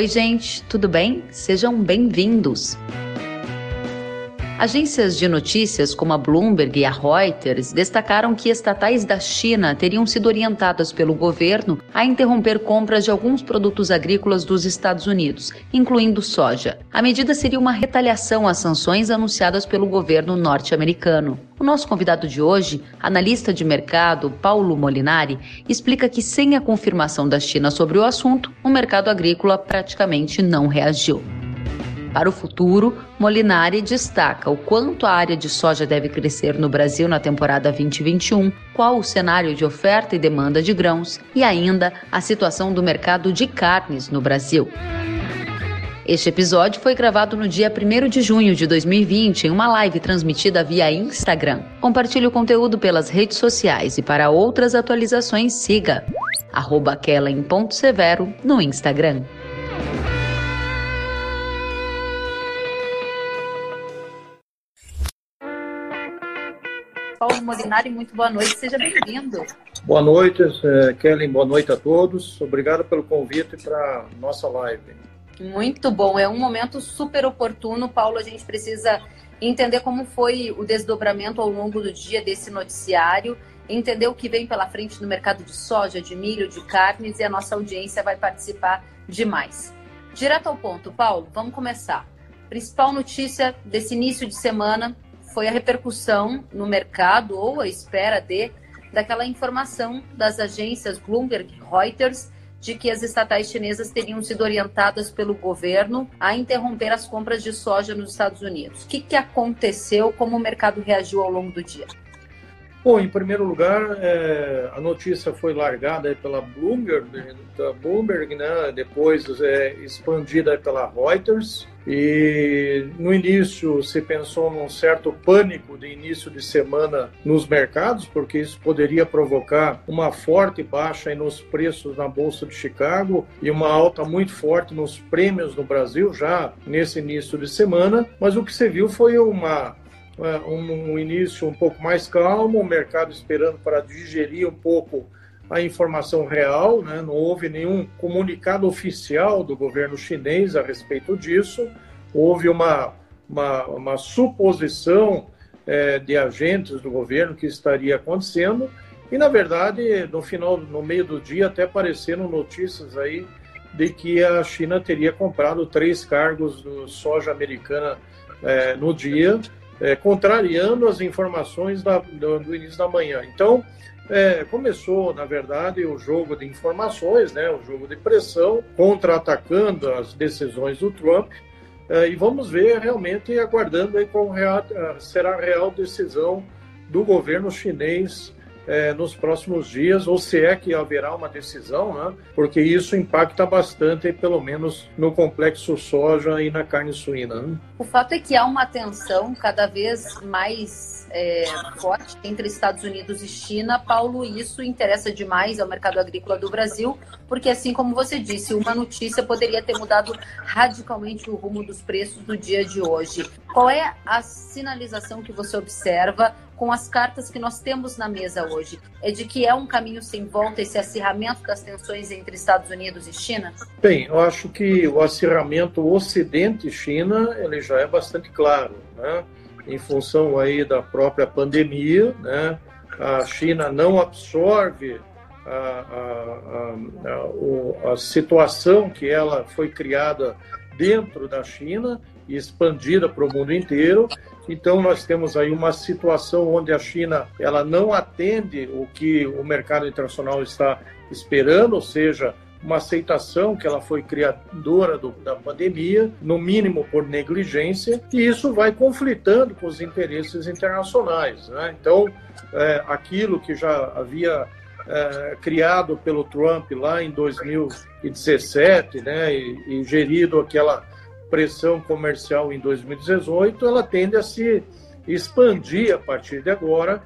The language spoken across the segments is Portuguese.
Oi, gente, tudo bem? Sejam bem-vindos. Agências de notícias como a Bloomberg e a Reuters destacaram que estatais da China teriam sido orientadas pelo governo a interromper compras de alguns produtos agrícolas dos Estados Unidos, incluindo soja. A medida seria uma retaliação às sanções anunciadas pelo governo norte-americano. O nosso convidado de hoje, analista de mercado Paulo Molinari, explica que sem a confirmação da China sobre o assunto, o mercado agrícola praticamente não reagiu. Para o futuro, Molinari destaca o quanto a área de soja deve crescer no Brasil na temporada 2021, qual o cenário de oferta e demanda de grãos e ainda a situação do mercado de carnes no Brasil. Este episódio foi gravado no dia 1 de junho de 2020 em uma live transmitida via Instagram. Compartilhe o conteúdo pelas redes sociais e para outras atualizações siga arroba Severo no Instagram. Paulo Molinari, muito boa noite, seja bem-vindo. Boa noite, eh, Kellen, boa noite a todos. Obrigado pelo convite para nossa live. Muito bom, é um momento super oportuno, Paulo. A gente precisa entender como foi o desdobramento ao longo do dia desse noticiário, entender o que vem pela frente no mercado de soja, de milho, de carnes e a nossa audiência vai participar demais. Direto ao ponto, Paulo, vamos começar. Principal notícia desse início de semana foi a repercussão no mercado ou a espera de daquela informação das agências Bloomberg Reuters de que as estatais chinesas teriam sido orientadas pelo governo a interromper as compras de soja nos Estados Unidos. O que, que aconteceu? Como o mercado reagiu ao longo do dia? Bom, em primeiro lugar, é, a notícia foi largada pela Bloomberg, da Bloomberg, né, depois é, expandida pela Reuters. E no início se pensou num certo pânico de início de semana nos mercados, porque isso poderia provocar uma forte baixa nos preços na Bolsa de Chicago e uma alta muito forte nos prêmios no Brasil já nesse início de semana. Mas o que se viu foi uma um, um início um pouco mais calmo, o mercado esperando para digerir um pouco a informação real, né? não houve nenhum comunicado oficial do governo chinês a respeito disso, houve uma, uma, uma suposição é, de agentes do governo que estaria acontecendo, e na verdade, no final, no meio do dia, até apareceram notícias aí de que a China teria comprado três cargos do soja americana é, no dia, é, contrariando as informações da, do, do, início da manhã. Então, é, começou, na verdade, o jogo de informações, né, o jogo de pressão, contra-atacando as decisões do Trump. É, e vamos ver realmente, aguardando aí qual real, será a real decisão do governo chinês é, nos próximos dias, ou se é que haverá uma decisão, né? porque isso impacta bastante, pelo menos no complexo soja e na carne suína. Né? O fato é que há uma tensão cada vez mais é, forte entre Estados Unidos e China. Paulo, isso interessa demais ao mercado agrícola do Brasil, porque, assim como você disse, uma notícia poderia ter mudado radicalmente o rumo dos preços do dia de hoje. Qual é a sinalização que você observa com as cartas que nós temos na mesa hoje? É de que é um caminho sem volta esse acirramento das tensões entre Estados Unidos e China? Bem, eu acho que o acirramento Ocidente-China ele já é bastante claro, né? Em função aí da própria pandemia, né? A China não absorve a, a, a, a, situação que ela foi criada dentro da China e expandida para o mundo inteiro então nós temos aí uma situação onde a China ela não atende o que o mercado internacional está esperando, ou seja, uma aceitação que ela foi criadora do, da pandemia, no mínimo por negligência, e isso vai conflitando com os interesses internacionais. Né? Então, é, aquilo que já havia é, criado pelo Trump lá em 2017, né, e, e gerido aquela pressão comercial em 2018, ela tende a se expandir a partir de agora,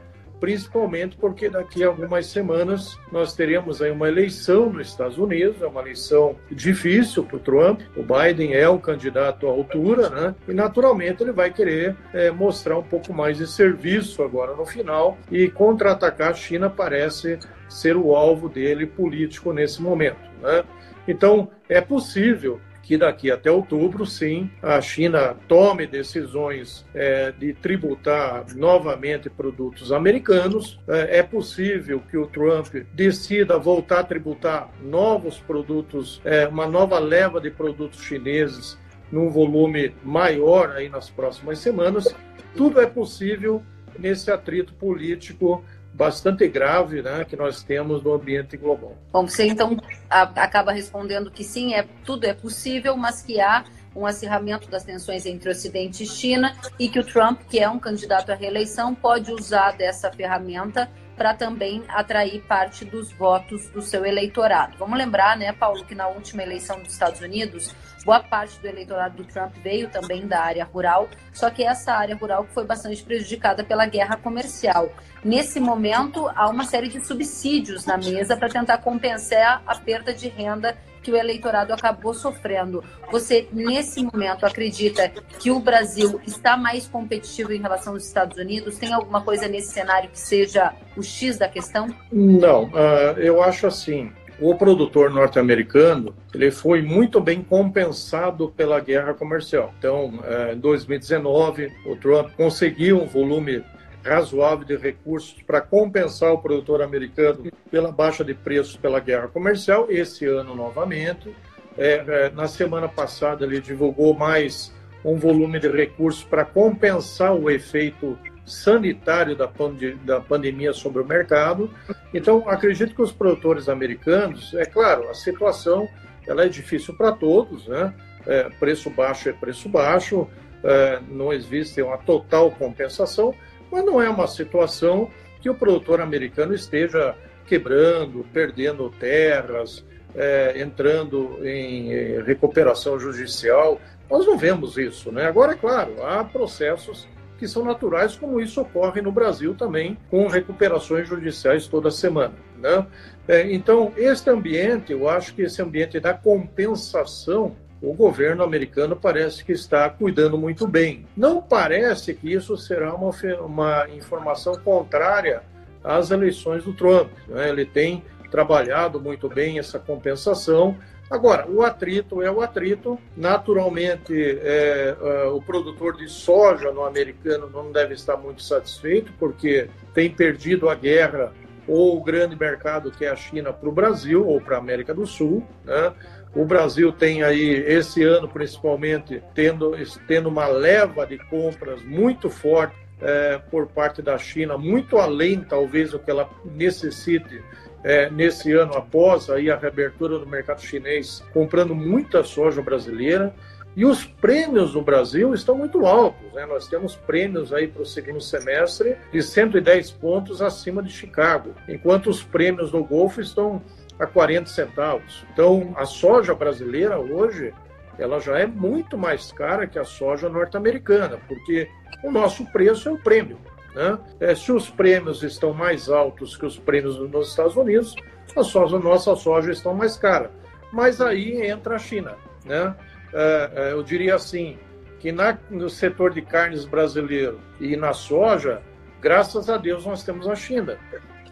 principalmente porque daqui a algumas semanas nós teremos aí uma eleição nos Estados Unidos, é uma eleição difícil para o Trump, o Biden é o candidato à altura, né? E naturalmente ele vai querer é, mostrar um pouco mais de serviço agora no final e contra-atacar a China parece ser o alvo dele político nesse momento, né? Então é possível que daqui até outubro, sim, a China tome decisões é, de tributar novamente produtos americanos. É, é, possível que o Trump decida voltar a tributar novos produtos, é, uma nova leva de produtos chineses num volume maior aí nas próximas semanas. Tudo é possível nesse atrito político bastante grave né, que nós temos no ambiente global. Bom, você então a, acaba respondendo que sim, é, tudo é possível, mas que há um acirramento das tensões entre Ocidente e China e que o Trump, que é um candidato à reeleição, pode usar dessa ferramenta para também atrair parte dos votos do seu eleitorado. Vamos lembrar, né, Paulo, que na última eleição dos Estados Unidos, boa parte do eleitorado do Trump veio também da área rural, só que essa área rural foi bastante prejudicada pela guerra comercial. Nesse momento, há uma série de subsídios na mesa para tentar compensar a perda de renda que o eleitorado acabou sofrendo. Você, nesse momento, acredita que o Brasil está mais competitivo em relação aos Estados Unidos? Tem alguma coisa nesse cenário que seja o X da questão? Não, uh, eu acho assim o produtor norte-americano ele foi muito bem compensado pela guerra comercial. Então, eh, em 2019, o Trump conseguiu um volume razoável de recursos para compensar o produtor americano pela baixa de preços pela guerra comercial. Esse ano, novamente. É, é, na semana passada, ele divulgou mais um volume de recursos para compensar o efeito sanitário da, pande da pandemia sobre o mercado. Então, acredito que os produtores americanos, é claro, a situação ela é difícil para todos, né? É, preço baixo é preço baixo, é, não existe uma total compensação, mas não é uma situação que o produtor americano esteja quebrando, perdendo terras, é, entrando em recuperação judicial. Nós não vemos isso, né? Agora, é claro, há processos que são naturais, como isso ocorre no Brasil também, com recuperações judiciais toda semana. Né? É, então, este ambiente, eu acho que esse ambiente da compensação, o governo americano parece que está cuidando muito bem. Não parece que isso será uma, uma informação contrária às eleições do Trump. Né? Ele tem trabalhado muito bem essa compensação, Agora, o atrito é o atrito. Naturalmente, é, é, o produtor de soja no americano não deve estar muito satisfeito, porque tem perdido a guerra ou o grande mercado que é a China para o Brasil ou para a América do Sul. Né? O Brasil tem aí, esse ano principalmente, tendo, tendo uma leva de compras muito forte é, por parte da China, muito além, talvez, do que ela necessite é, nesse ano após aí a reabertura do mercado chinês, comprando muita soja brasileira. E os prêmios no Brasil estão muito altos. Né? Nós temos prêmios aí para o segundo semestre de 110 pontos acima de Chicago, enquanto os prêmios no Golfo estão a 40 centavos. Então, a soja brasileira hoje ela já é muito mais cara que a soja norte-americana, porque o nosso preço é o prêmio. Né? É, se os prêmios estão mais altos que os prêmios nos Estados Unidos, a soja, nossa soja está mais cara. Mas aí entra a China. Né? É, é, eu diria assim, que na, no setor de carnes brasileiro e na soja, graças a Deus nós temos a China.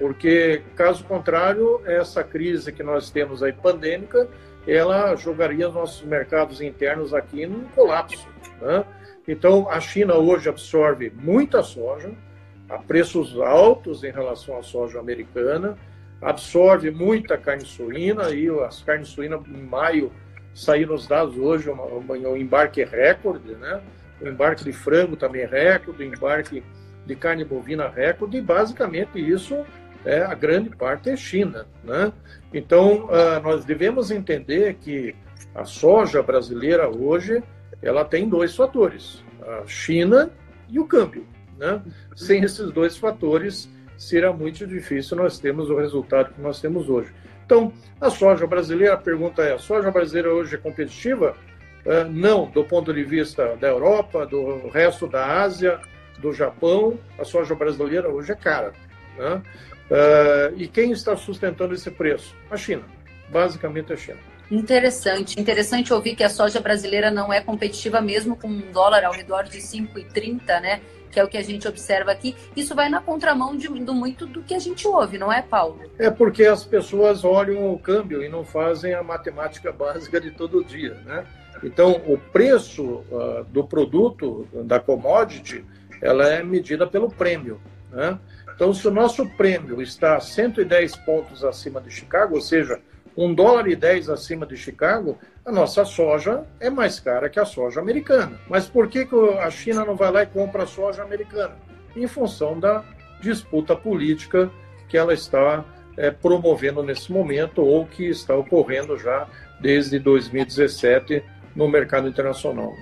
Porque, caso contrário, essa crise que nós temos aí pandêmica, ela jogaria os nossos mercados internos aqui num colapso. Né? Então, a China hoje absorve muita soja, a preços altos em relação à soja americana, absorve muita carne suína, e as carnes suínas em maio saíram os dados hoje, um, embarque recorde, né? O embarque de frango também recorde, o embarque de carne bovina recorde, e basicamente isso é a grande parte é China, né? Então, uh, nós devemos entender que a soja brasileira hoje, ela tem dois fatores, a China e o câmbio. Né? Sem esses dois fatores, será muito difícil nós termos o resultado que nós temos hoje. Então, a soja brasileira, a pergunta é: a soja brasileira hoje é competitiva? Uh, não, do ponto de vista da Europa, do resto da Ásia, do Japão, a soja brasileira hoje é cara. Né? Uh, e quem está sustentando esse preço? A China, basicamente a China. Interessante, interessante ouvir que a soja brasileira não é competitiva mesmo com um dólar ao redor de 5,30, né? que é o que a gente observa aqui, isso vai na contramão de, do muito do que a gente ouve, não é, Paulo? É porque as pessoas olham o câmbio e não fazem a matemática básica de todo dia, né? Então, o preço uh, do produto, da commodity, ela é medida pelo prêmio. Né? Então, se o nosso prêmio está 110 pontos acima de Chicago, ou seja, 1 dólar e 10 acima de Chicago, a nossa soja é mais cara que a soja americana. Mas por que, que a China não vai lá e compra a soja americana? Em função da disputa política que ela está é, promovendo nesse momento ou que está ocorrendo já desde 2017 no mercado internacional.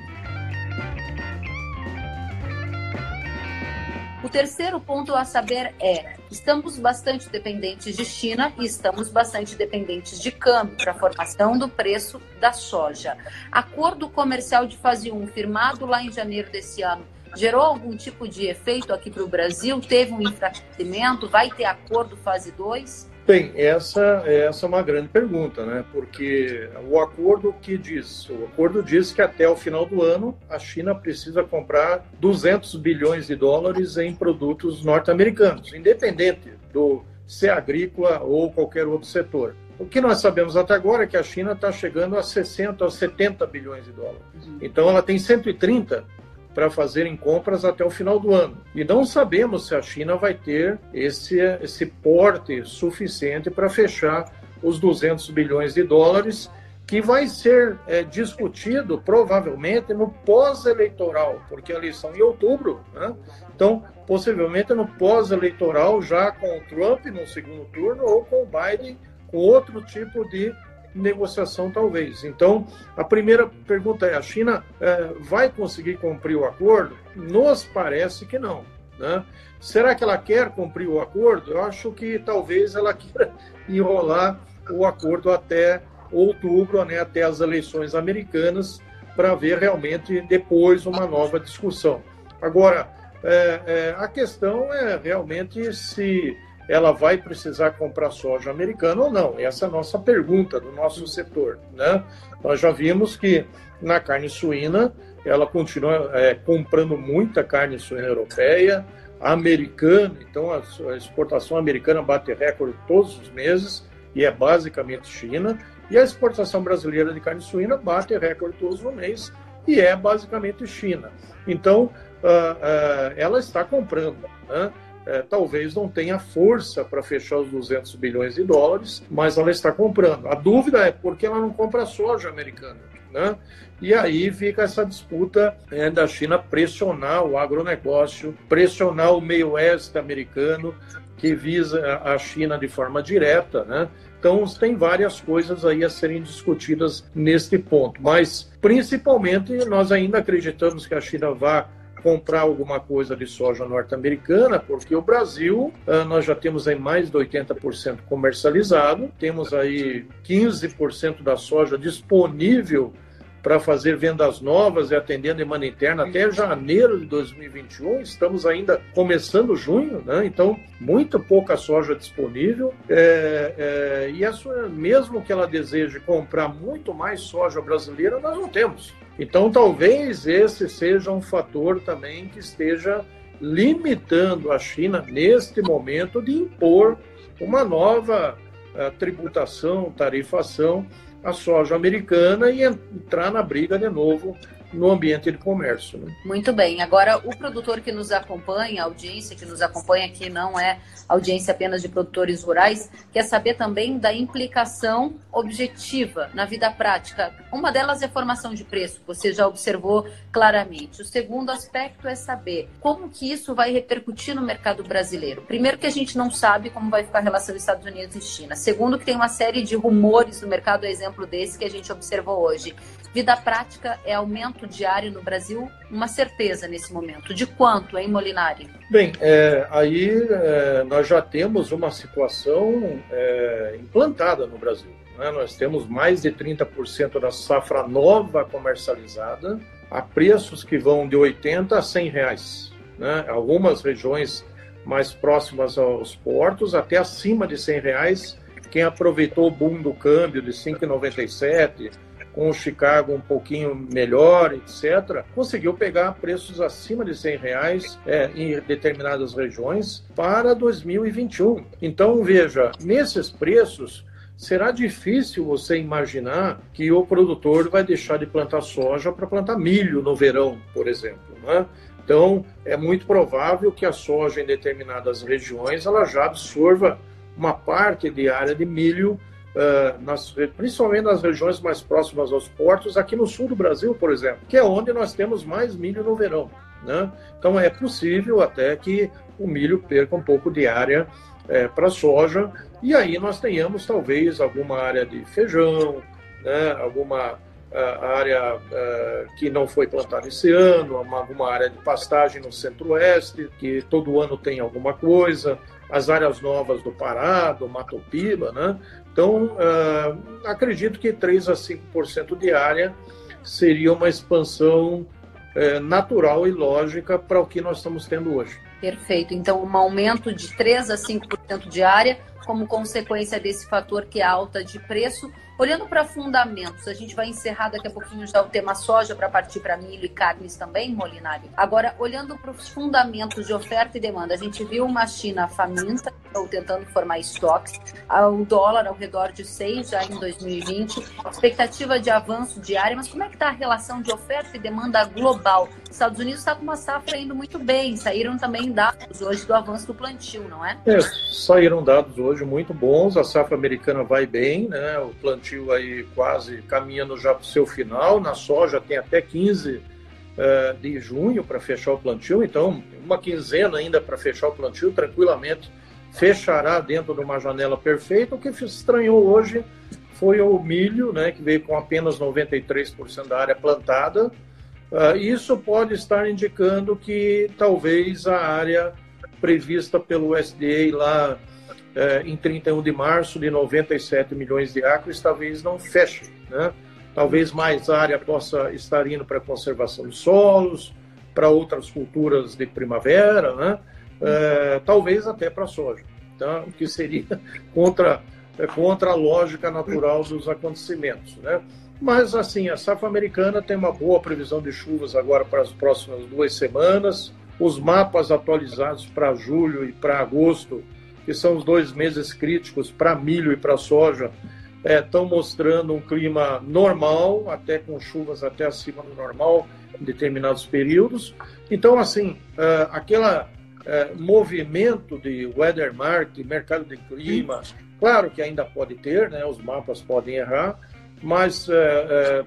Terceiro ponto a saber é: estamos bastante dependentes de China e estamos bastante dependentes de câmbio para a formação do preço da soja. Acordo comercial de fase 1 firmado lá em janeiro desse ano gerou algum tipo de efeito aqui para o Brasil? Teve um enfraquecimento? Vai ter acordo fase 2? Bem, essa, essa é uma grande pergunta, né? Porque o acordo que diz? O acordo diz que até o final do ano a China precisa comprar 200 bilhões de dólares em produtos norte-americanos, independente do ser agrícola ou qualquer outro setor. O que nós sabemos até agora é que a China está chegando a 60 a 70 bilhões de dólares. Uhum. Então ela tem 130 para fazerem compras até o final do ano. E não sabemos se a China vai ter esse, esse porte suficiente para fechar os 200 bilhões de dólares, que vai ser é, discutido provavelmente no pós-eleitoral, porque a eleição é em outubro, né? Então, possivelmente no pós-eleitoral, já com o Trump no segundo turno ou com o Biden com outro tipo de negociação, talvez. Então, a primeira pergunta é: a China é, vai conseguir cumprir o acordo? Nos parece que não. Né? Será que ela quer cumprir o acordo? Eu acho que talvez ela queira enrolar o acordo até outubro, né, até as eleições americanas, para ver realmente depois uma nova discussão. Agora, é, é, a questão é realmente se ela vai precisar comprar soja americana ou não? Essa é a nossa pergunta do nosso setor. Né? Nós já vimos que na carne suína ela continua é, comprando muita carne suína europeia, americana, então a, a exportação americana bate recorde todos os meses e é basicamente China, e a exportação brasileira de carne suína bate recorde todos os meses e é basicamente China. Então, uh, uh, ela está comprando. Né? É, talvez não tenha força para fechar os 200 bilhões de dólares, mas ela está comprando. A dúvida é por que ela não compra soja americana. Né? E aí fica essa disputa é, da China pressionar o agronegócio, pressionar o meio oeste americano, que visa a China de forma direta, né? Então, tem várias coisas aí a serem discutidas neste ponto, mas principalmente nós ainda acreditamos que a China vá comprar alguma coisa de soja norte-americana, porque o Brasil, ah, nós já temos aí mais de 80% comercializado, temos aí 15% da soja disponível para fazer vendas novas e atender a demanda interna até janeiro de 2021. Estamos ainda começando junho, né? então muito pouca soja disponível. É, é, e a sua, mesmo que ela deseje comprar muito mais soja brasileira, nós não temos. Então, talvez esse seja um fator também que esteja limitando a China, neste momento, de impor uma nova uh, tributação, tarifação à soja americana e entrar na briga de novo no ambiente de comércio. Né? Muito bem. Agora, o produtor que nos acompanha, a audiência que nos acompanha aqui não é audiência apenas de produtores rurais, quer saber também da implicação objetiva na vida prática. Uma delas é a formação de preço, você já observou claramente. O segundo aspecto é saber como que isso vai repercutir no mercado brasileiro. Primeiro que a gente não sabe como vai ficar a relação Estados Unidos e China. Segundo que tem uma série de rumores no mercado, exemplo desse que a gente observou hoje. Vida prática é aumento diário no Brasil? Uma certeza nesse momento. De quanto, hein, Molinari? Bem, é, aí é, nós já temos uma situação é, implantada no Brasil. Né? Nós temos mais de 30% da safra nova comercializada a preços que vão de 80 a 100 reais. Né? Algumas regiões mais próximas aos portos, até acima de 100 reais. Quem aproveitou o boom do câmbio de 5,97 com o Chicago um pouquinho melhor, etc., conseguiu pegar preços acima de 100 reais é, em determinadas regiões para 2021. Então, veja, nesses preços, será difícil você imaginar que o produtor vai deixar de plantar soja para plantar milho no verão, por exemplo. Né? Então, é muito provável que a soja em determinadas regiões ela já absorva uma parte de área de milho, uh, nas, principalmente nas regiões mais próximas aos portos, aqui no sul do Brasil, por exemplo, que é onde nós temos mais milho no verão. Né? Então, é possível até que o milho perca um pouco de área é, para soja, e aí nós tenhamos talvez alguma área de feijão, né, alguma uh, área uh, que não foi plantada esse ano, uma, alguma área de pastagem no centro-oeste, que todo ano tem alguma coisa, as áreas novas do Pará, do Mato Piba, né? Então, uh, acredito que 3 a 5% de área seria uma expansão eh, natural e lógica para o que nós estamos tendo hoje. Perfeito. Então, um aumento de 3 a 5% de área como consequência desse fator que é alta de preço. Olhando para fundamentos, a gente vai encerrar daqui a pouquinho já o tema soja para partir para milho e carnes também, Molinari. Agora, olhando para os fundamentos de oferta e demanda, a gente viu uma China faminta, ou tentando formar estoques, o dólar ao redor de 6 já em 2020, expectativa de avanço diário, mas como é que está a relação de oferta e demanda global? Estados Unidos está com uma safra indo muito bem, saíram também dados hoje do avanço do plantio, não é? É, saíram dados hoje muito bons, a safra americana vai bem, né? O plantio aí quase caminhando já para o seu final, na soja tem até 15 uh, eh, de junho para fechar o plantio, então uma quinzena ainda para fechar o plantio, tranquilamente fechará dentro de uma janela perfeita. O que estranhou hoje foi o milho, né, que veio com apenas 93% da área plantada. Uh, isso pode estar indicando que talvez a área prevista pelo USDA lá é, em 31 de março de 97 milhões de acres, talvez não feche. Né? Talvez mais área possa estar indo para conservação de solos, para outras culturas de primavera, né? É, talvez até para soja, tá? o que seria contra, é, contra a lógica natural dos acontecimentos. Né? Mas, assim, a safra americana tem uma boa previsão de chuvas agora para as próximas duas semanas. Os mapas atualizados para julho e para agosto que são os dois meses críticos para milho e para soja, estão é, mostrando um clima normal, até com chuvas até acima do normal em determinados períodos. Então, assim, uh, aquele uh, movimento de weather market, mercado de clima, claro que ainda pode ter, né, os mapas podem errar, mas uh,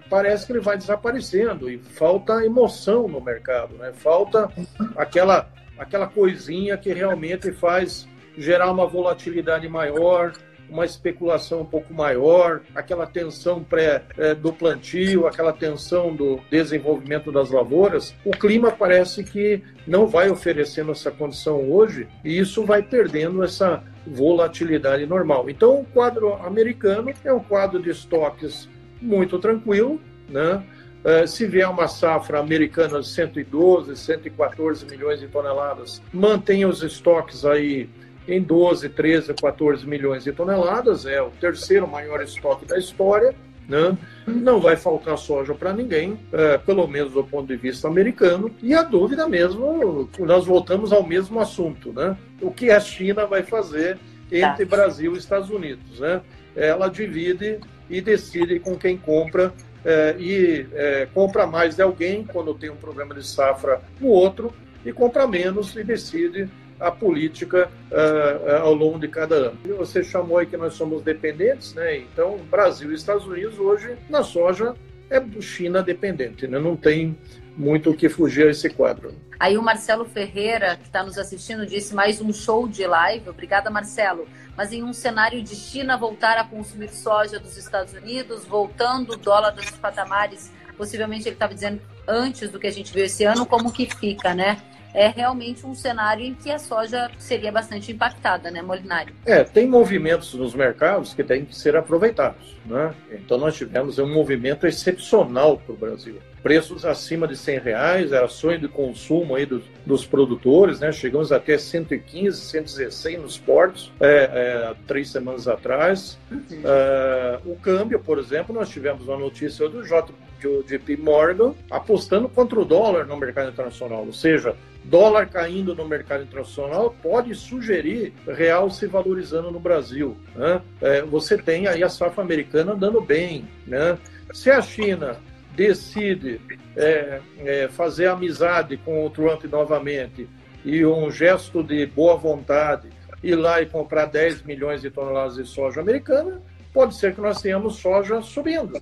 parece que ele vai desaparecendo e falta emoção no mercado, né? falta aquela, aquela coisinha que realmente faz gerar uma volatilidade maior, uma especulação um pouco maior, aquela tensão pré é, do plantio, aquela tensão do desenvolvimento das lavouras, o clima parece que não vai oferecendo essa condição hoje e isso vai perdendo essa volatilidade normal. Então, o quadro americano é um quadro de estoques muito tranquilo, né? Uh, se vier uma safra americana de 112, 114 milhões de toneladas, mantém os estoques aí em 12, 13, 14 milhões de toneladas, é o terceiro maior estoque da história. Né? Não vai faltar soja para ninguém, é, pelo menos do ponto de vista americano. E a dúvida mesmo, nós voltamos ao mesmo assunto, né? O que a China vai fazer entre tá. Brasil e Estados Unidos, né? Ela divide e decide com quem compra é, e é, compra mais de alguém quando tem um problema de safra no outro e compra menos e decide a política uh, ao longo de cada ano. Você chamou aí que nós somos dependentes, né? Então, Brasil e Estados Unidos hoje na soja é China dependente, né? Não tem muito o que fugir a esse quadro. Aí o Marcelo Ferreira, que está nos assistindo, disse mais um show de live. Obrigada, Marcelo. Mas em um cenário de China voltar a consumir soja dos Estados Unidos, voltando o dólar dos patamares, possivelmente ele estava dizendo antes do que a gente viu esse ano, como que fica, né? É realmente um cenário em que a soja seria bastante impactada, né, Molinari? É, tem movimentos nos mercados que têm que ser aproveitados, né? Então nós tivemos um movimento excepcional para o Brasil. Preços acima de 100 reais, era sonho de consumo aí dos, dos produtores, né? Chegamos até 115, 116 nos portos, é, é, três semanas atrás. Uhum. É, o câmbio, por exemplo, nós tivemos uma notícia do J, JP Morgan apostando contra o dólar no mercado internacional, ou seja, dólar caindo no mercado internacional pode sugerir real se valorizando no Brasil. Né? É, você tem aí a safra americana andando bem. Né? Se a China decide é, é, fazer amizade com o Trump novamente e um gesto de boa vontade ir lá e comprar 10 milhões de toneladas de soja americana, pode ser que nós tenhamos soja subindo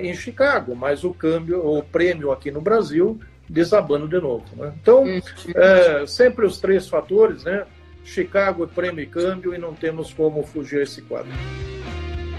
em Chicago, mas o câmbio, o prêmio aqui no Brasil desabando de novo. Né? Então, uhum. é, sempre os três fatores, né? Chicago, prêmio e câmbio, e não temos como fugir esse quadro.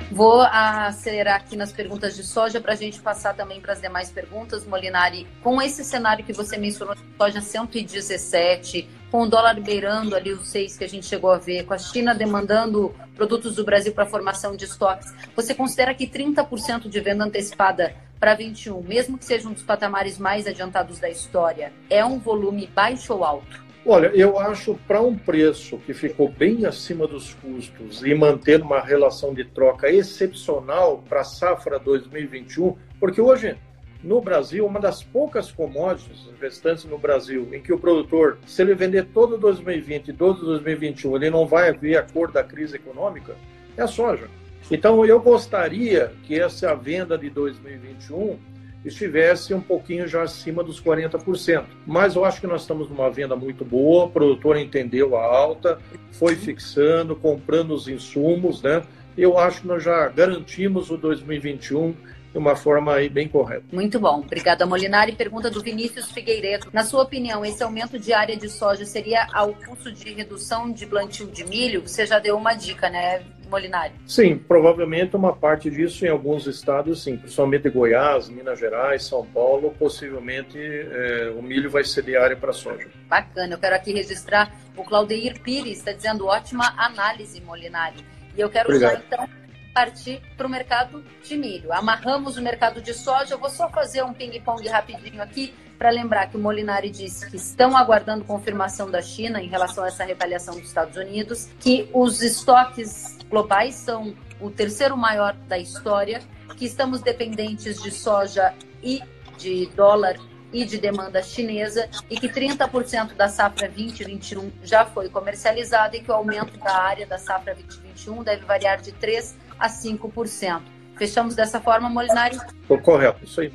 Vou acelerar aqui nas perguntas de soja para a gente passar também para as demais perguntas, Molinari. Com esse cenário que você mencionou, soja 117, com o dólar beirando ali os seis que a gente chegou a ver, com a China demandando produtos do Brasil para formação de estoques, você considera que 30% de venda antecipada para 21, mesmo que seja um dos patamares mais adiantados da história, é um volume baixo ou alto? Olha, eu acho para um preço que ficou bem acima dos custos e manter uma relação de troca excepcional para a safra 2021, porque hoje no Brasil, uma das poucas commodities restantes no Brasil em que o produtor, se ele vender todo 2020 e todo 2021, ele não vai ver a cor da crise econômica, é a soja. Então, eu gostaria que essa venda de 2021 estivesse um pouquinho já acima dos 40%. Mas eu acho que nós estamos numa venda muito boa, o produtor entendeu a alta, foi fixando, comprando os insumos, né? Eu acho que nós já garantimos o 2021 de uma forma aí bem correta. Muito bom. Obrigada, Molinari. Pergunta do Vinícius Figueiredo. Na sua opinião, esse aumento de área de soja seria ao custo de redução de plantio de milho? Você já deu uma dica, né, Molinari? Sim, provavelmente uma parte disso em alguns estados, sim, principalmente Goiás, Minas Gerais, São Paulo, possivelmente é, o milho vai ceder área para soja. Bacana, eu quero aqui registrar o Claudeir Pires, está dizendo ótima análise, Molinari. E eu quero Obrigado. usar então partir para o mercado de milho. Amarramos o mercado de soja. Eu vou só fazer um ping-pong rapidinho aqui para lembrar que o Molinari disse que estão aguardando confirmação da China em relação a essa retaliação dos Estados Unidos, que os estoques globais são o terceiro maior da história, que estamos dependentes de soja e de dólar e de demanda chinesa e que 30% da safra 2021 já foi comercializada e que o aumento da área da safra 2021 deve variar de 3 a 5%. Fechamos dessa forma, Molinari? Correto, isso aí.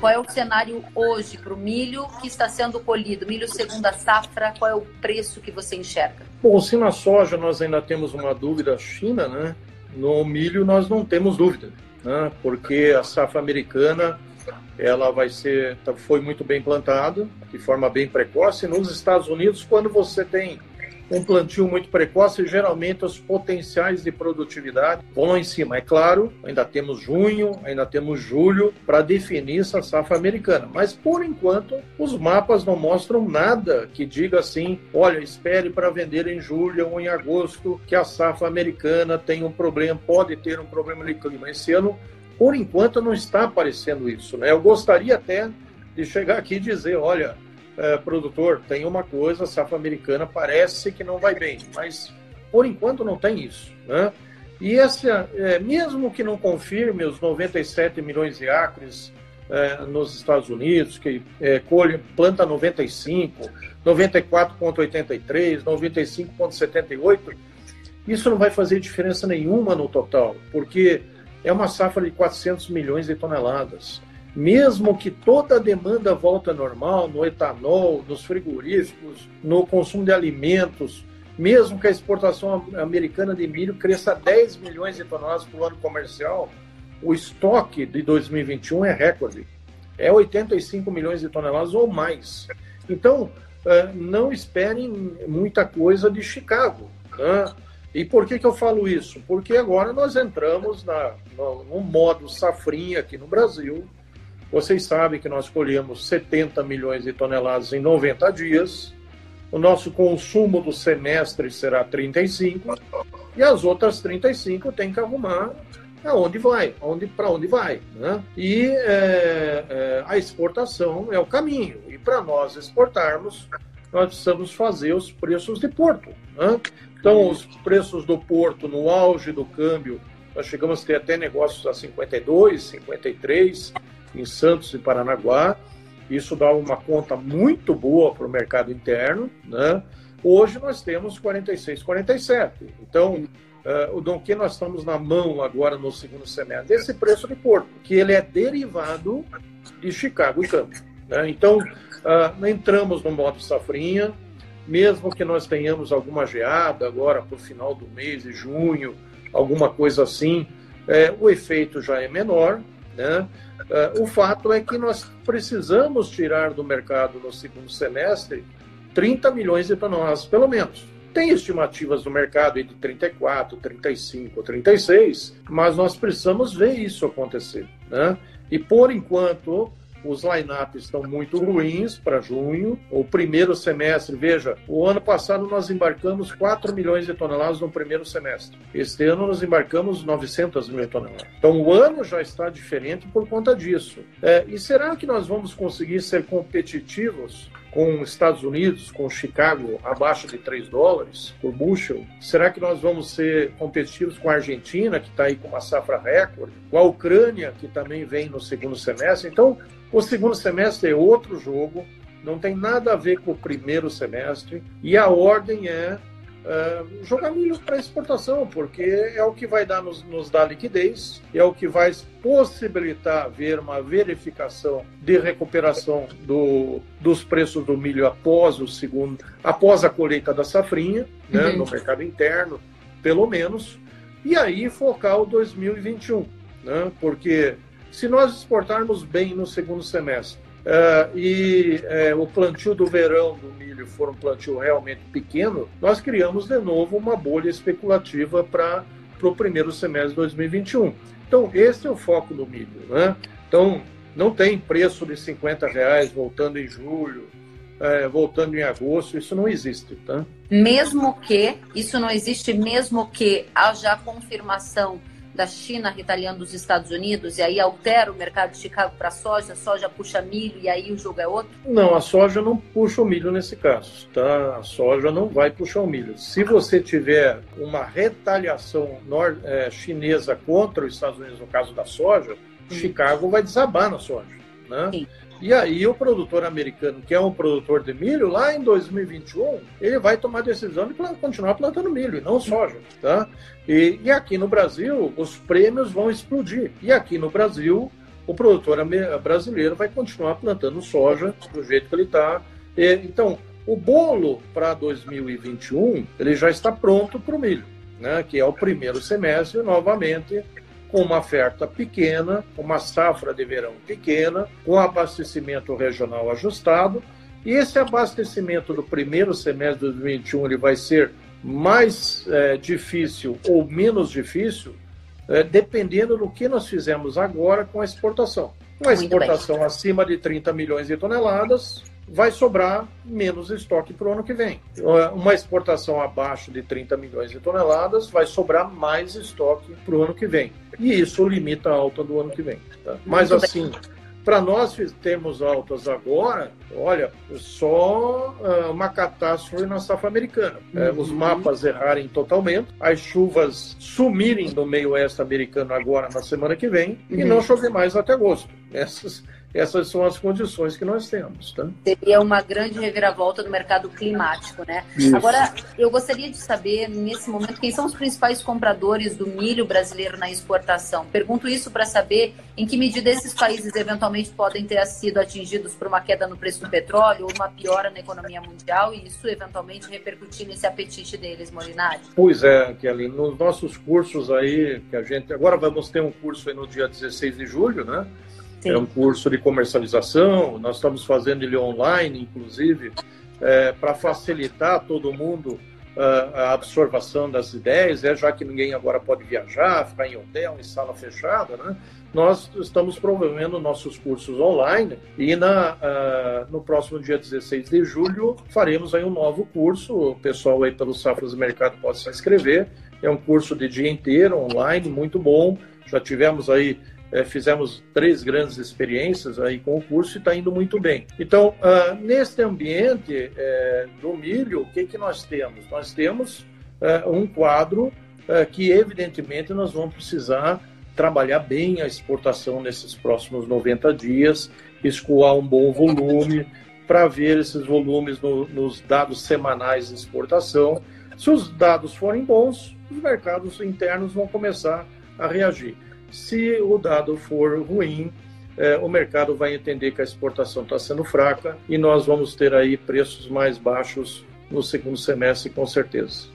Qual é o cenário hoje para o milho que está sendo colhido? Milho segunda safra, qual é o preço que você enxerga? Bom, se na soja nós ainda temos uma dúvida China, né? No milho nós não temos dúvida, né? Porque a safra americana ela vai ser foi muito bem plantada de forma bem precoce. Nos Estados Unidos, quando você tem um plantio muito precoce, geralmente os potenciais de produtividade vão lá em cima. É claro, ainda temos junho, ainda temos julho para definir essa safra americana, mas por enquanto os mapas não mostram nada que diga assim: olha, espere para vender em julho ou em agosto, que a safra americana tem um problema, pode ter um problema de clima. Esse ano, por enquanto, não está aparecendo isso. Né? Eu gostaria até de chegar aqui e dizer: olha é, produtor, tem uma coisa, a safra americana parece que não vai bem, mas por enquanto não tem isso. Né? E essa, é, mesmo que não confirme os 97 milhões de acres é, nos Estados Unidos, que é, colhe, planta 95, 94,83, 95,78, isso não vai fazer diferença nenhuma no total, porque é uma safra de 400 milhões de toneladas mesmo que toda a demanda volte normal no etanol, nos frigoríficos, no consumo de alimentos, mesmo que a exportação americana de milho cresça 10 milhões de toneladas por ano comercial, o estoque de 2021 é recorde. É 85 milhões de toneladas ou mais. Então, não esperem muita coisa de Chicago. Né? E por que, que eu falo isso? Porque agora nós entramos na, no, no modo safrinha aqui no Brasil, vocês sabem que nós colhemos 70 milhões de toneladas em 90 dias. O nosso consumo do semestre será 35 e as outras 35 tem que arrumar aonde vai, onde, para onde vai. Né? E é, é, a exportação é o caminho. E para nós exportarmos, nós precisamos fazer os preços de porto. Né? Então, os preços do porto no auge do câmbio, nós chegamos a ter até negócios a 52, 53 em Santos e Paranaguá. Isso dá uma conta muito boa para o mercado interno. Né? Hoje nós temos 46, 47. Então, uh, o que nós estamos na mão agora no segundo semestre? Desse preço de Porto, que ele é derivado de Chicago e câmbio. Né? Então, uh, entramos no modo safrinha, mesmo que nós tenhamos alguma geada agora para o final do mês de junho, alguma coisa assim, é, o efeito já é menor. Né? É, o fato é que nós precisamos tirar do mercado no segundo semestre 30 milhões de toneladas, pelo menos. Tem estimativas no mercado de 34, 35, 36, mas nós precisamos ver isso acontecer. Né? E por enquanto, os lineups estão muito ruins para junho. O primeiro semestre, veja, o ano passado nós embarcamos 4 milhões de toneladas no primeiro semestre. Este ano nós embarcamos 900 mil toneladas. Então o ano já está diferente por conta disso. É, e será que nós vamos conseguir ser competitivos com os Estados Unidos, com Chicago abaixo de 3 dólares por bushel? Será que nós vamos ser competitivos com a Argentina, que está aí com uma safra recorde? Com a Ucrânia, que também vem no segundo semestre? Então, o segundo semestre é outro jogo, não tem nada a ver com o primeiro semestre, e a ordem é uh, jogar milho para exportação, porque é o que vai dar nos, nos dar liquidez, é o que vai possibilitar ver uma verificação de recuperação do, dos preços do milho após o segundo, após a colheita da safrinha, né, uhum. no mercado interno, pelo menos, e aí focar o 2021, né, porque se nós exportarmos bem no segundo semestre uh, e uh, o plantio do verão do milho for um plantio realmente pequeno, nós criamos de novo uma bolha especulativa para o primeiro semestre de 2021. Então, esse é o foco do milho. Né? Então, não tem preço de 50 reais voltando em julho, é, voltando em agosto, isso não existe, tá? Mesmo que, isso não existe mesmo que haja confirmação da China retaliando os Estados Unidos e aí altera o mercado de Chicago para soja, a soja puxa milho e aí o jogo é outro? Não, a soja não puxa o milho nesse caso, tá? A soja não vai puxar o milho. Se você tiver uma retaliação é, chinesa contra os Estados Unidos no caso da soja, hum. Chicago vai desabar na soja, né? Sim. E aí o produtor americano, que é um produtor de milho, lá em 2021, ele vai tomar a decisão de continuar plantando milho e não soja, tá? E, e aqui no Brasil, os prêmios vão explodir. E aqui no Brasil, o produtor brasileiro vai continuar plantando soja do jeito que ele está. Então, o bolo para 2021, ele já está pronto para o milho, né? que é o primeiro semestre, novamente, com uma oferta pequena, uma safra de verão pequena, com abastecimento regional ajustado. E esse abastecimento do primeiro semestre de 2021 ele vai ser mais é, difícil ou menos difícil, é, dependendo do que nós fizemos agora com a exportação. Uma exportação acima de 30 milhões de toneladas, vai sobrar menos estoque para o ano que vem. Uma exportação abaixo de 30 milhões de toneladas vai sobrar mais estoque para o ano que vem. E isso limita a alta do ano que vem. Tá? Mas assim, para nós termos altas agora, olha, só uh, uma catástrofe na safra americana. É, uhum. os mapas errarem totalmente, as chuvas sumirem no meio oeste americano agora na semana que vem uhum. e não chover mais até agosto. Essas essas são as condições que nós temos. Tá? Seria uma grande reviravolta do mercado climático, né? Isso. Agora, eu gostaria de saber, nesse momento, quem são os principais compradores do milho brasileiro na exportação. Pergunto isso para saber em que medida esses países eventualmente podem ter sido atingidos por uma queda no preço do petróleo ou uma piora na economia mundial e isso eventualmente repercutir nesse apetite deles, Molinari. Pois é, Kelly, nos nossos cursos aí, que a gente. Agora vamos ter um curso aí no dia 16 de julho, né? Sim. É um curso de comercialização, nós estamos fazendo ele online, inclusive, é, para facilitar todo mundo uh, a absorção das ideias, é, já que ninguém agora pode viajar, ficar em hotel, em sala fechada, né? Nós estamos promovendo nossos cursos online e na, uh, no próximo dia 16 de julho faremos aí um novo curso. O pessoal aí pelo Safras Mercado pode se inscrever. É um curso de dia inteiro, online, muito bom. Já tivemos aí é, fizemos três grandes experiências aí com o curso e está indo muito bem. Então, uh, neste ambiente é, do milho, o que, que nós temos? Nós temos uh, um quadro uh, que, evidentemente, nós vamos precisar trabalhar bem a exportação nesses próximos 90 dias, escoar um bom volume para ver esses volumes no, nos dados semanais de exportação. Se os dados forem bons, os mercados internos vão começar a reagir. Se o dado for ruim, é, o mercado vai entender que a exportação está sendo fraca e nós vamos ter aí preços mais baixos no segundo semestre, com certeza.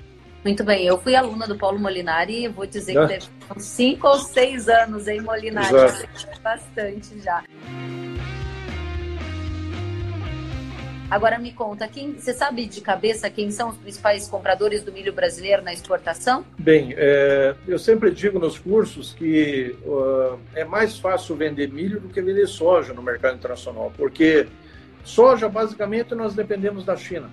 Muito bem, eu fui aluna do Paulo Molinari e vou dizer que deve uns cinco ou seis anos, hein, Molinari? Exato. Bastante já. Agora me conta, quem, você sabe de cabeça quem são os principais compradores do milho brasileiro na exportação? Bem, é, eu sempre digo nos cursos que uh, é mais fácil vender milho do que vender soja no mercado internacional, porque soja basicamente nós dependemos da China.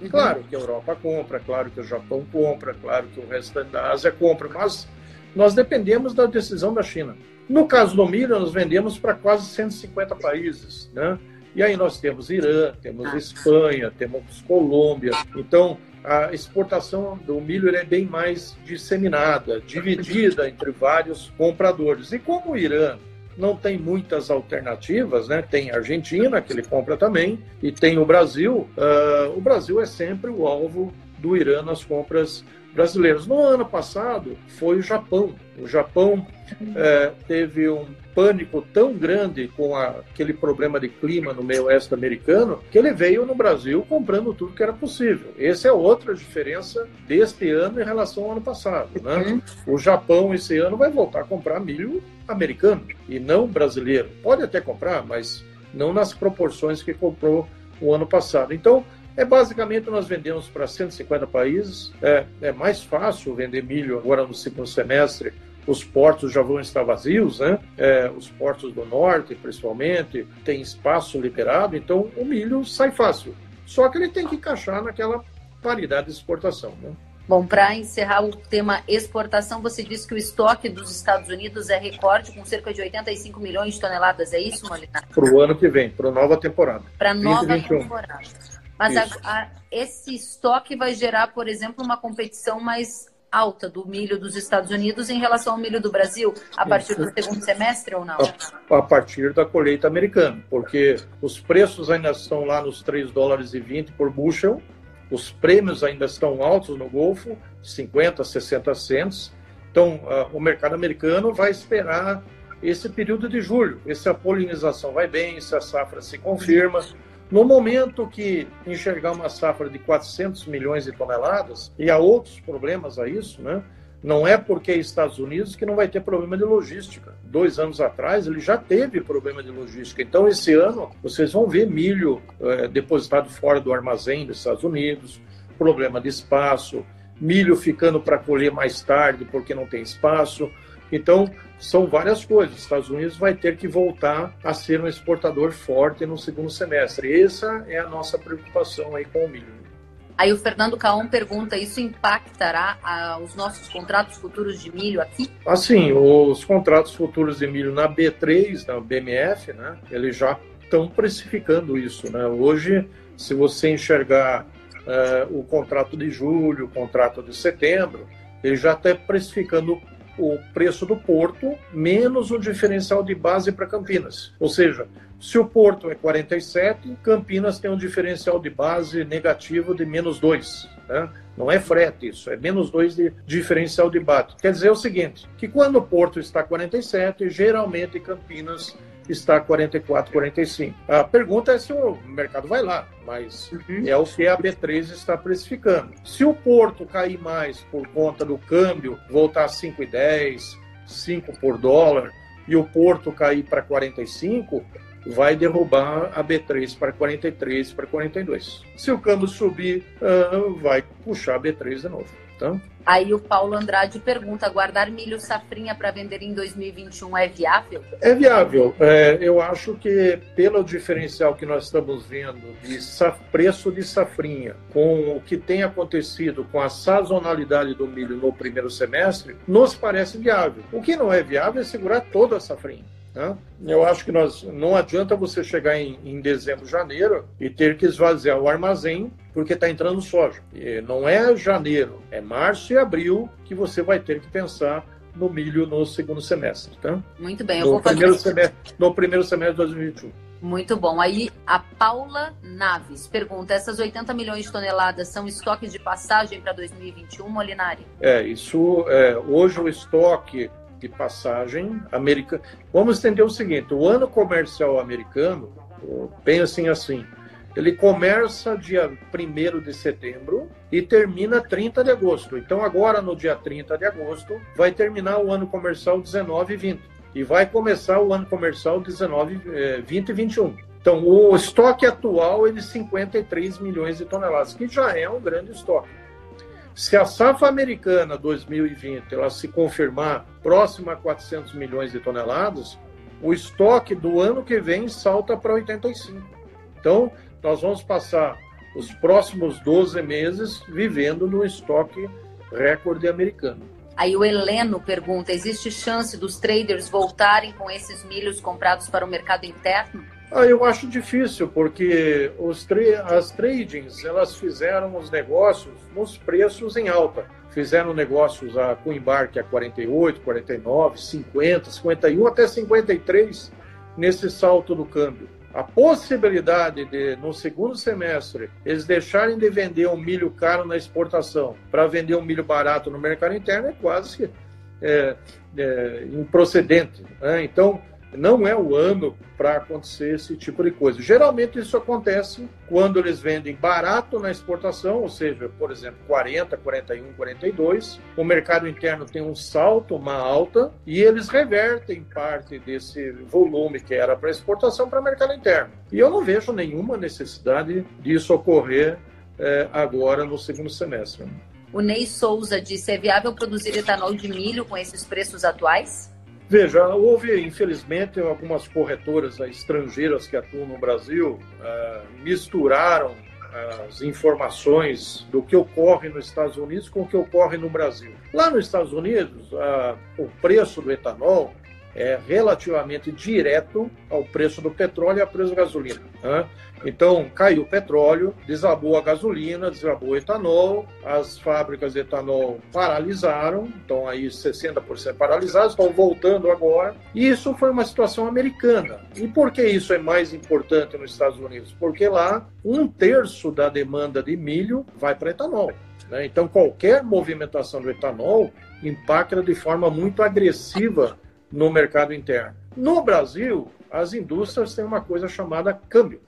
Uhum. Claro que a Europa compra, claro que o Japão compra, claro que o resto da Ásia compra, mas nós dependemos da decisão da China. No caso do milho, nós vendemos para quase 150 países, né? E aí nós temos Irã, temos ah. Espanha, temos Colômbia. Então, a exportação do milho é bem mais disseminada, dividida entre vários compradores. E como o Irã não tem muitas alternativas, né? Tem a Argentina, que ele compra também, e tem o Brasil. Uh, o Brasil é sempre o alvo do Irã nas compras brasileiras. No ano passado, foi o Japão. O Japão é, teve um pânico tão grande com a, aquele problema de clima no meio oeste americano que ele veio no Brasil comprando tudo que era possível. Essa é outra diferença deste ano em relação ao ano passado. Né? Uhum. O Japão esse ano vai voltar a comprar milho americano e não brasileiro. Pode até comprar, mas não nas proporções que comprou o ano passado. Então, é basicamente nós vendemos para 150 países. É, é mais fácil vender milho agora no segundo semestre. Os portos já vão estar vazios, né? É, os portos do norte, principalmente, tem espaço liberado, então o milho sai fácil. Só que ele tem que encaixar naquela paridade de exportação, né? Bom, para encerrar o tema exportação, você disse que o estoque dos Estados Unidos é recorde, com cerca de 85 milhões de toneladas. É isso, Molina? Para o ano que vem, para a nova temporada. Para a nova 2021. temporada. Mas a, a, esse estoque vai gerar, por exemplo, uma competição mais alta do milho dos Estados Unidos em relação ao milho do Brasil a partir do segundo semestre ou não? A, a, partir da colheita americana, porque os preços ainda estão lá nos 3 dólares e 20 por bushel, os prêmios ainda estão altos no Golfo, 50, 60 cents. Então, uh, o mercado americano vai esperar esse período de julho, se a polinização vai bem, se a safra se confirma. No momento que enxergar uma safra de 400 milhões de toneladas, e há outros problemas a isso, né? Não é porque é Estados Unidos que não vai ter problema de logística. Dois anos atrás ele já teve problema de logística. Então, esse ano, vocês vão ver milho é, depositado fora do armazém dos Estados Unidos, problema de espaço, milho ficando para colher mais tarde porque não tem espaço. Então, são várias coisas. Os Estados Unidos vai ter que voltar a ser um exportador forte no segundo semestre. Essa é a nossa preocupação aí com o milho. Aí o Fernando Caon pergunta: isso impactará ah, os nossos contratos futuros de milho aqui? Assim, os contratos futuros de milho na B3, na BMF, né, eles já estão precificando isso. Né? Hoje, se você enxergar uh, o contrato de julho, o contrato de setembro, ele já está precificando o preço do porto menos o diferencial de base para Campinas. Ou seja, se o porto é 47, Campinas tem um diferencial de base negativo de menos 2. Né? Não é frete isso, é menos 2 de diferencial de base. Quer dizer o seguinte, que quando o porto está 47, geralmente Campinas está 44, 45. A pergunta é se o mercado vai lá, mas uhum. é o que a B3 está precificando. Se o Porto cair mais por conta do câmbio, voltar a 5,10, 5 por dólar, e o Porto cair para 45, vai derrubar a B3 para 43, para 42. Se o câmbio subir, uh, vai puxar a B3 de novo. Então, Aí o Paulo Andrade pergunta: guardar milho safrinha para vender em 2021 é viável? É viável. É, eu acho que pelo diferencial que nós estamos vendo de preço de safrinha, com o que tem acontecido com a sazonalidade do milho no primeiro semestre, nos parece viável. O que não é viável é segurar toda a safrinha. Né? Eu acho que nós não adianta você chegar em, em dezembro, janeiro e ter que esvaziar o armazém porque está entrando soja. E não é janeiro, é março e abril que você vai ter que pensar no milho no segundo semestre. Tá? Muito bem, eu no vou primeiro fazer... semestre, No primeiro semestre de 2021. Muito bom. Aí a Paula Naves pergunta: essas 80 milhões de toneladas são estoques de passagem para 2021, Molinari? É, isso. É, hoje o estoque de passagem americano. Vamos entender o seguinte: o ano comercial americano, pensem assim, ele começa dia 1 de setembro e termina 30 de agosto. Então, agora no dia 30 de agosto, vai terminar o ano comercial 19 e 20. E vai começar o ano comercial 19, 20 e 21. Então, o estoque atual é de 53 milhões de toneladas, que já é um grande estoque. Se a safra americana 2020 ela se confirmar próxima a 400 milhões de toneladas, o estoque do ano que vem salta para 85. Então, nós vamos passar os próximos 12 meses vivendo no estoque recorde americano. Aí o Heleno pergunta: existe chance dos traders voltarem com esses milhos comprados para o mercado interno? Ah, eu acho difícil, porque os as tradings elas fizeram os negócios nos preços em alta. Fizeram negócios a, com embarque a 48, 49, 50, 51 até 53 nesse salto do câmbio a possibilidade de, no segundo semestre, eles deixarem de vender um milho caro na exportação para vender um milho barato no mercado interno é quase é, é, improcedente. Né? Então, não é o ano para acontecer esse tipo de coisa. Geralmente isso acontece quando eles vendem barato na exportação, ou seja, por exemplo, 40, 41, 42, o mercado interno tem um salto, uma alta, e eles revertem parte desse volume que era para exportação para o mercado interno. E eu não vejo nenhuma necessidade disso ocorrer é, agora no segundo semestre. O Ney Souza disse: é viável produzir etanol de milho com esses preços atuais? Veja, houve, infelizmente, algumas corretoras estrangeiras que atuam no Brasil uh, misturaram as informações do que ocorre nos Estados Unidos com o que ocorre no Brasil. Lá nos Estados Unidos, uh, o preço do etanol é relativamente direto ao preço do petróleo e ao preço da gasolina. Né? Então, caiu o petróleo, desabou a gasolina, desabou o etanol, as fábricas de etanol paralisaram, então aí 60% paralisadas, estão voltando agora. E isso foi uma situação americana. E por que isso é mais importante nos Estados Unidos? Porque lá um terço da demanda de milho vai para etanol. Né? Então, qualquer movimentação do etanol impacta de forma muito agressiva no mercado interno. No Brasil, as indústrias têm uma coisa chamada câmbio.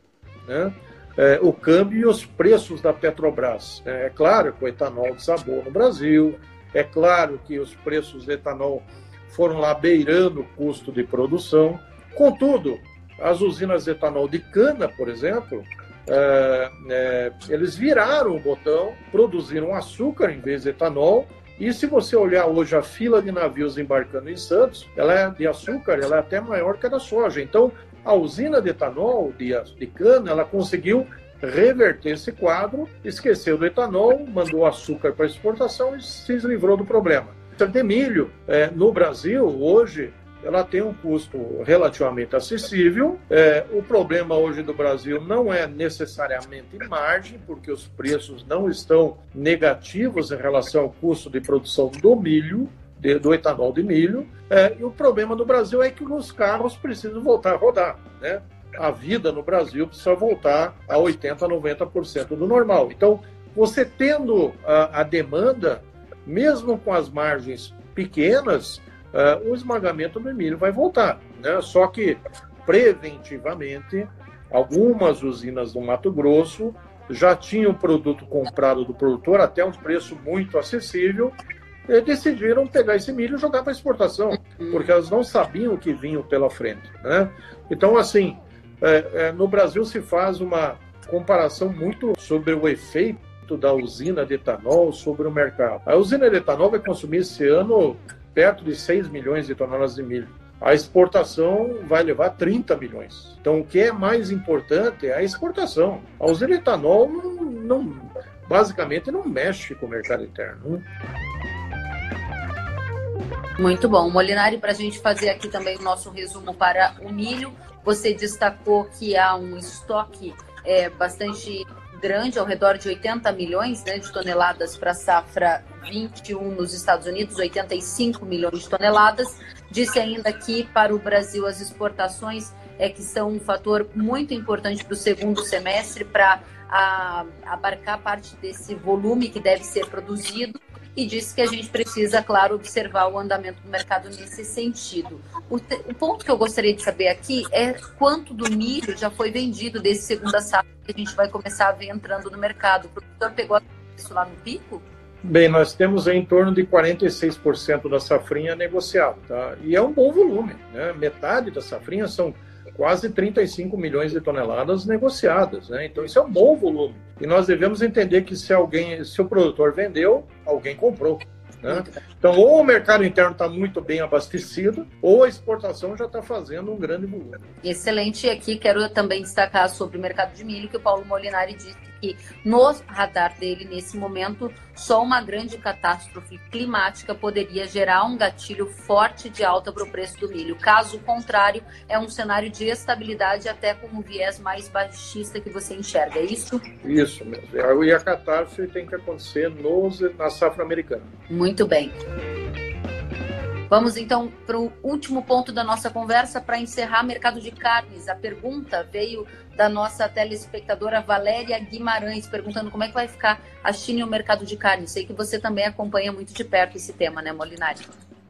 Né? É, o câmbio e os preços da Petrobras. É, é claro que o etanol desabou no Brasil, é claro que os preços do etanol foram lá beirando o custo de produção. Contudo, as usinas de etanol de cana, por exemplo, é, é, eles viraram o botão, produziram açúcar em vez de etanol e se você olhar hoje a fila de navios embarcando em Santos, ela é de açúcar, ela é até maior que a da soja. Então, a usina de etanol de, de cana, ela conseguiu reverter esse quadro, esqueceu do etanol, mandou açúcar para exportação e se livrou do problema. De milho, é, no Brasil, hoje, ela tem um custo relativamente acessível. É, o problema hoje do Brasil não é necessariamente margem, porque os preços não estão negativos em relação ao custo de produção do milho, de, do etanol de milho. É, e o problema do Brasil é que os carros precisam voltar a rodar. Né? A vida no Brasil precisa voltar a 80%, 90% do normal. Então, você tendo a, a demanda, mesmo com as margens pequenas, uh, o esmagamento do milho vai voltar. Né? Só que, preventivamente, algumas usinas do Mato Grosso já tinham produto comprado do produtor até um preço muito acessível e decidiram pegar esse milho e jogar para exportação, uhum. porque elas não sabiam o que vinha pela frente. Né? Então, assim, é, é, no Brasil se faz uma comparação muito sobre o efeito da usina de etanol sobre o mercado. A usina de etanol vai consumir esse ano perto de 6 milhões de toneladas de milho. A exportação vai levar 30 milhões. Então, o que é mais importante é a exportação. A usina etanol não, não basicamente não mexe com o mercado interno. Muito bom. Molinari, para a gente fazer aqui também o nosso resumo para o milho, você destacou que há um estoque é, bastante grande, ao redor de 80 milhões né, de toneladas para a safra 21 nos Estados Unidos, 85 milhões de toneladas. Disse ainda que para o Brasil as exportações é que são um fator muito importante para o segundo semestre para abarcar parte desse volume que deve ser produzido e disse que a gente precisa, claro, observar o andamento do mercado nesse sentido. O, te, o, ponto que eu gostaria de saber aqui é quanto do milho já foi vendido desse segunda safra que a gente vai começar a ver entrando no mercado. O produtor pegou isso lá no pico? Bem, nós temos em torno de 46% da safrinha negociada, tá? E é um bom volume, né? Metade da safrinha são quase 35 milhões de toneladas negociadas, né? Então isso é um bom volume. E nós devemos entender que se alguém, se o produtor vendeu, alguém comprou. Né? Então, ou o mercado interno está muito bem abastecido, ou a exportação já está fazendo um grande volume. Excelente. E aqui quero também destacar sobre o mercado de milho, que o Paulo Molinari disse que no radar dele, nesse momento, só uma grande catástrofe climática poderia gerar um gatilho forte de alta para o preço do milho. Caso contrário, é um cenário de estabilidade até com um viés mais baixista que você enxerga, é isso? Isso mesmo. E a catástrofe tem que acontecer nos, na safra americana. Muito bem. Vamos então para o último ponto da nossa conversa para encerrar mercado de carnes. A pergunta veio da nossa telespectadora Valéria Guimarães, perguntando como é que vai ficar a China e o mercado de carnes. Sei que você também acompanha muito de perto esse tema, né, Molinari?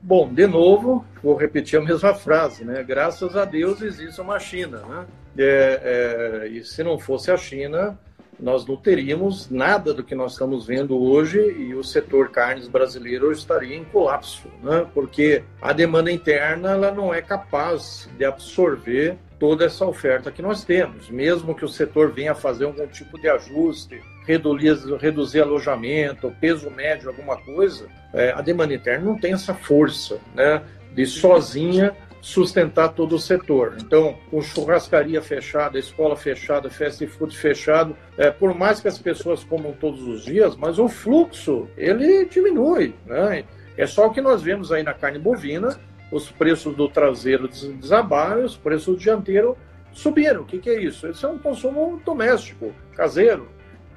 Bom, de novo, vou repetir a mesma frase, né? Graças a Deus existe uma China, né? É, é, e se não fosse a China, nós não teríamos nada do que nós estamos vendo hoje e o setor carnes brasileiro estaria em colapso, né? porque a demanda interna ela não é capaz de absorver toda essa oferta que nós temos. Mesmo que o setor venha fazer algum tipo de ajuste, reduzir, reduzir alojamento, peso médio, alguma coisa, é, a demanda interna não tem essa força né, de sozinha sustentar todo o setor. Então, com churrascaria fechada, escola fechada, fast food fechado, é, por mais que as pessoas comam todos os dias, mas o fluxo, ele diminui. Né? É só o que nós vemos aí na carne bovina, os preços do traseiro desabaram, os preços do dianteiro subiram. O que, que é isso? Isso é um consumo doméstico, caseiro,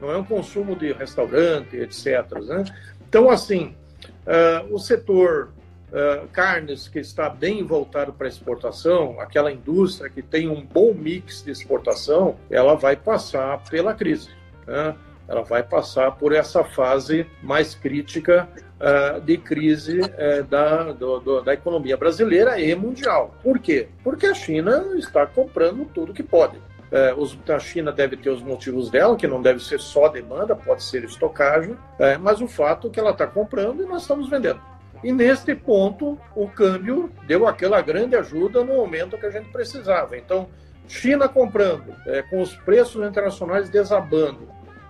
não é um consumo de restaurante, etc. Né? Então, assim, uh, o setor uh, carnes que está bem voltado para exportação, aquela indústria que tem um bom mix de exportação, ela vai passar pela crise. Né? Ela vai passar por essa fase mais crítica uh, de crise uh, da, do, do, da economia brasileira e mundial. Por quê? Porque a China está comprando tudo que pode. É, os, a China deve ter os motivos dela, que não deve ser só demanda, pode ser estocagem, é, mas o fato é que ela está comprando e nós estamos vendendo. E neste ponto, o câmbio deu aquela grande ajuda no momento que a gente precisava. Então, China comprando, é, com os preços internacionais desabando,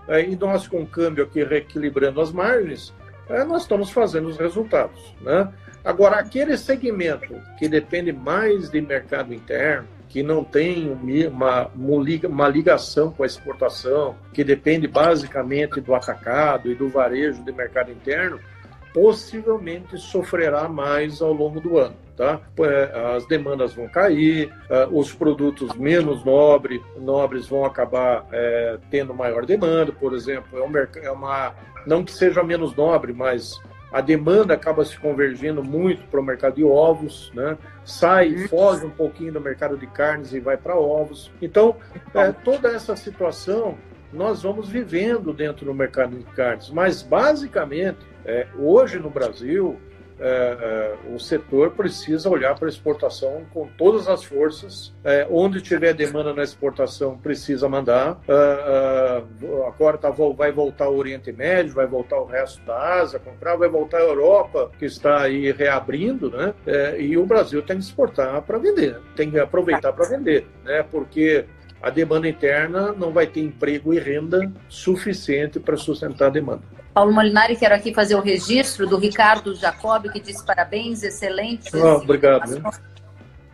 e nós com o câmbio aqui reequilibrando as margens, é, nós estamos fazendo os resultados. Né? Agora, aquele segmento que depende mais de mercado interno, que não tem uma, uma ligação com a exportação, que depende basicamente do atacado e do varejo de mercado interno, possivelmente sofrerá mais ao longo do ano. Tá? É, as demandas vão cair, é, os produtos menos nobre, nobres vão acabar é, tendo maior demanda, por exemplo, é, um, é uma não que seja menos nobre, mas a demanda acaba se convergindo muito para o mercado de ovos, né? sai, uhum. foge um pouquinho do mercado de carnes e vai para ovos. Então, é, toda essa situação nós vamos vivendo dentro do mercado de carnes, mas basicamente é, hoje no Brasil, é, é, o setor precisa olhar para a exportação com todas as forças. É, onde tiver demanda na exportação, precisa mandar. É, é, agora tá, vai voltar o Oriente Médio, vai voltar o resto da Ásia comprar, vai voltar a Europa, que está aí reabrindo, né? e o Brasil tem que exportar para vender, tem que aproveitar para vender, né? porque a demanda interna não vai ter emprego e renda suficiente para sustentar a demanda. Paulo Molinari, quero aqui fazer o registro do Ricardo Jacob, que disse parabéns, excelente. Oh, obrigado. Né?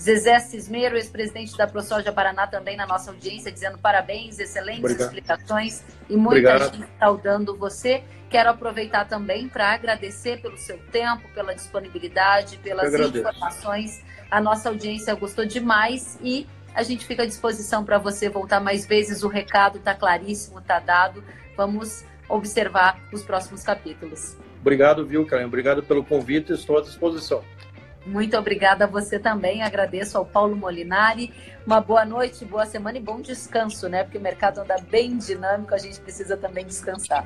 Zezé Cismeiro, ex-presidente da ProSoja Paraná, também na nossa audiência, dizendo parabéns, excelentes obrigado. explicações e muita obrigado. gente saudando você. Quero aproveitar também para agradecer pelo seu tempo, pela disponibilidade, pelas informações. A nossa audiência gostou demais e a gente fica à disposição para você voltar mais vezes. O recado está claríssimo, está dado. Vamos observar os próximos capítulos. Obrigado, viu, Karen? Obrigado pelo convite, estou à disposição. Muito obrigada a você também. Agradeço ao Paulo Molinari. Uma boa noite, boa semana e bom descanso, né? Porque o mercado anda bem dinâmico, a gente precisa também descansar.